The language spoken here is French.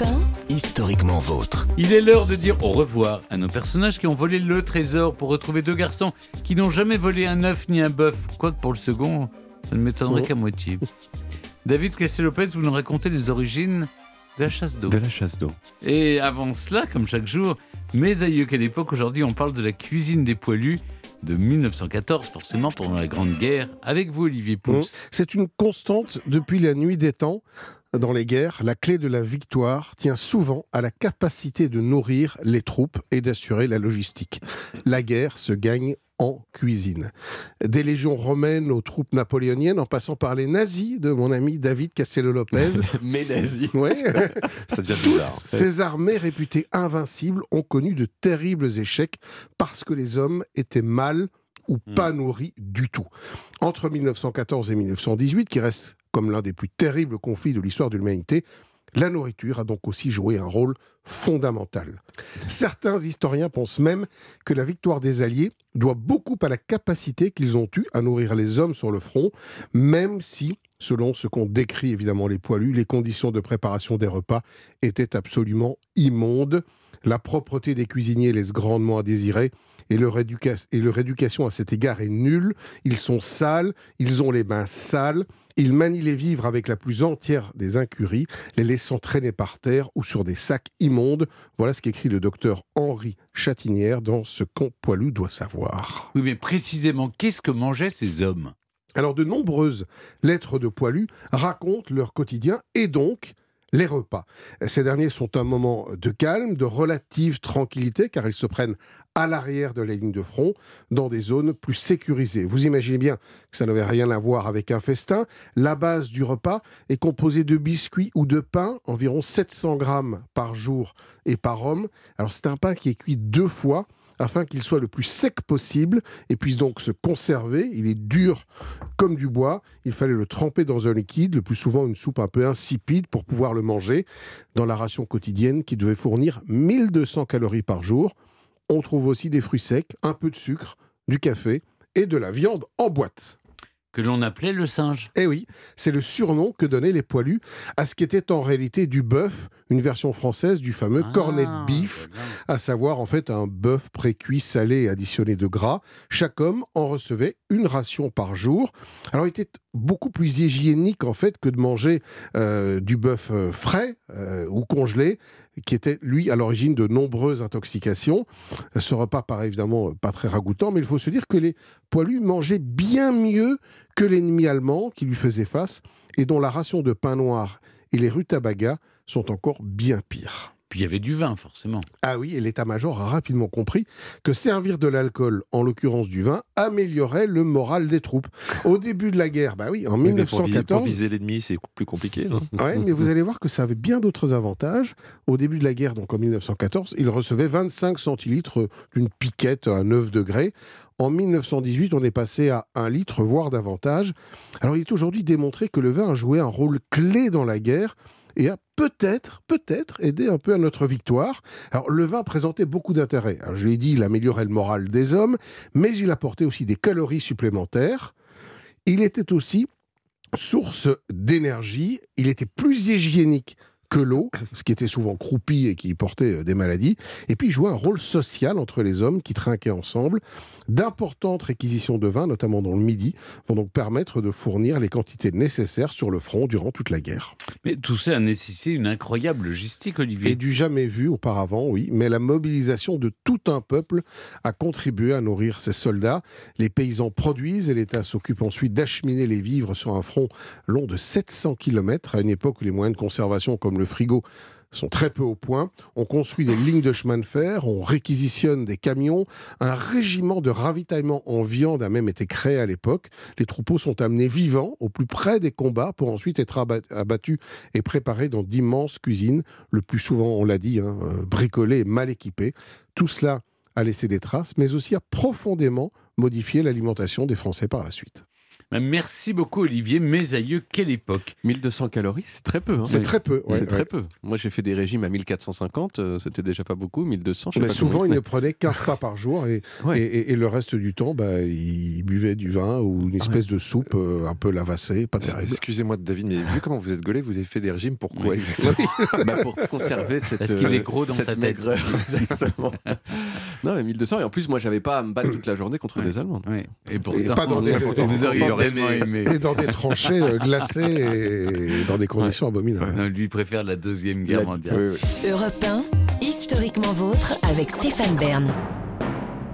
Europe 1, historiquement vôtre. Il est l'heure de dire au revoir à nos personnages qui ont volé le trésor pour retrouver deux garçons qui n'ont jamais volé un œuf ni un bœuf. Quoique pour le second, ça ne m'étonnerait Oh. qu'à moitié. David Cassé-Lopez, vous nous racontez les origines de la chasse d'eau. De la chasse d'eau. Et avant cela, comme chaque jour, mes aïeux qu'à l'époque, aujourd'hui on parle de la cuisine des poilus de 1914, forcément pendant la Grande Guerre, avec vous Olivier Pouls. C'est une constante depuis la nuit des temps. Dans les guerres, la clé de la victoire tient souvent à la capacité de nourrir les troupes et d'assurer la logistique. La guerre se gagne en cuisine. Des légions romaines aux troupes napoléoniennes, en passant par les nazis de mon ami David Castello-Lopez. Mais nazis. Ouais. Ça devient Toutes bizarre. ces armées réputées invincibles ont connu de terribles échecs parce que les hommes étaient mal ou pas nourris du tout. Entre 1914 et 1918, qui reste comme l'un des plus terribles conflits de l'histoire de l'humanité, la nourriture a donc aussi joué un rôle fondamental. Certains historiens pensent même que la victoire des Alliés doit beaucoup à la capacité qu'ils ont eue à nourrir les hommes sur le front, même si, selon ce qu'ont décrit évidemment les poilus, les conditions de préparation des repas étaient absolument immondes. La propreté des cuisiniers laisse grandement à désirer et leur, et leur éducation à cet égard est nulle. Ils sont sales, ils ont les mains sales, ils manient les vivres avec la plus entière des incuries, les laissant traîner par terre ou sur des sacs immondes. Voilà ce qu'écrit le docteur Henri Chatinière dans Ce qu'un poilu doit savoir. Oui, mais précisément, qu'est-ce que mangeaient ces hommes? Alors de nombreuses lettres de poilus racontent leur quotidien et donc les repas. Ces derniers sont un moment de calme, de relative tranquillité, car ils se prennent à l'arrière de la ligne de front, dans des zones plus sécurisées. Vous imaginez bien que ça n'avait rien à voir avec un festin. La base du repas est composée de biscuits ou de pain, environ 700 grammes par jour et par homme. Alors c'est un pain qui est cuit deux fois, afin qu'il soit le plus sec possible et puisse donc se conserver. Il est dur comme du bois. Il fallait le tremper dans un liquide, le plus souvent une soupe un peu insipide pour pouvoir le manger dans la ration quotidienne qui devait fournir 1200 calories par jour. On trouve aussi des fruits secs, un peu de sucre, du café et de la viande en boîte. que l'on appelait le singe. Eh oui, c'est le surnom que donnaient les poilus à ce qui était en réalité du bœuf, une version française du fameux cornet de bif. À savoir en fait un bœuf précuit, salé additionné de gras. Chaque homme en recevait une ration par jour. Alors il était beaucoup plus hygiénique en fait que de manger euh, du bœuf euh, frais euh, ou congelé, qui était lui à l'origine de nombreuses intoxications. Ce repas paraît évidemment pas très ragoûtant, mais il faut se dire que les poilus mangeaient bien mieux que l'ennemi allemand qui lui faisait face et dont la ration de pain noir et les rutabagas sont encore bien pires. Puis il y avait du vin, forcément. Ah oui, et l'état-major a rapidement compris que servir de l'alcool, en l'occurrence du vin, améliorait le moral des troupes. Au début de la guerre, bah oui, en Oui, mais pour, viser, 1914... pour viser l'ennemi, c'est plus compliqué. non? Ouais, mais vous allez voir que ça avait bien d'autres avantages. Au début de la guerre, donc en 1914, il recevait 25 centilitres d'une piquette à 9 degrés. En 1918, on est passé à 1 litre, voire davantage. Alors il est aujourd'hui démontré que le vin a joué un rôle clé dans la guerre et a peut-être, peut-être aidé un peu à notre victoire. Alors le vin présentait beaucoup d'intérêt. Je l'ai dit, il améliorait le moral des hommes, mais il apportait aussi des calories supplémentaires. Il était aussi source d'énergie, il était plus hygiénique que l'eau, ce qui était souvent croupi et qui portait euh, des maladies, et puis il jouait un rôle social entre les hommes qui trinquaient ensemble. D'importantes réquisitions de vin, notamment dans le Midi, vont donc permettre de fournir les quantités nécessaires sur le front durant toute la guerre. Mais tout ça a nécessité une incroyable logistique, Olivier. Et du jamais vu auparavant, oui, mais la mobilisation de tout un peuple a contribué à nourrir ces soldats. Les paysans produisent et l'État s'occupe ensuite d'acheminer les vivres sur un front long de 700 km, à une époque où les moyens de conservation comme le frigo sont très peu au point. On construit des lignes de chemin de fer, on réquisitionne des camions. Un régiment de ravitaillement en viande a même été créé à l'époque. Les troupeaux sont amenés vivants au plus près des combats pour ensuite être abat- abattus et préparés dans d'immenses cuisines, le plus souvent, on l'a dit, hein, euh, bricolées et mal équipées. Tout cela a laissé des traces, mais aussi a profondément modifié l'alimentation des Français par la suite. Merci beaucoup Olivier, mes aïeux, quelle époque 1200 calories, c'est très peu. hein. C'est très peu. ouais, c'est ouais. très peu. Moi, j'ai fait des régimes à 1450, euh, c'était déjà pas beaucoup. 1200, je sais Mais pas souvent, il ne prenait qu'un repas par jour et, Ouais. et, et- et le reste du temps, bah, il buvait du vin ou une espèce de soupe euh, un peu lavassée, pas terrible. Excusez-moi David, mais vu comment vous êtes gaulé, vous avez fait des régimes pour quoi Oui. exactement Bah, pour conserver cette. Parce qu'il est euh, gros dans cette sa tête. maigreur. Exactement. Non, mais 1200. Et en plus, moi, j'avais pas à me battre toute la journée contre Ouais. des Allemands. Et pourtant, pas dans des-. Et dans tranchées euh, glacées et dans des conditions abominables. Non, lui préfère la deuxième guerre mondiale. Oui, oui. Europe 1, historiquement vôtre avec Stéphane Bern.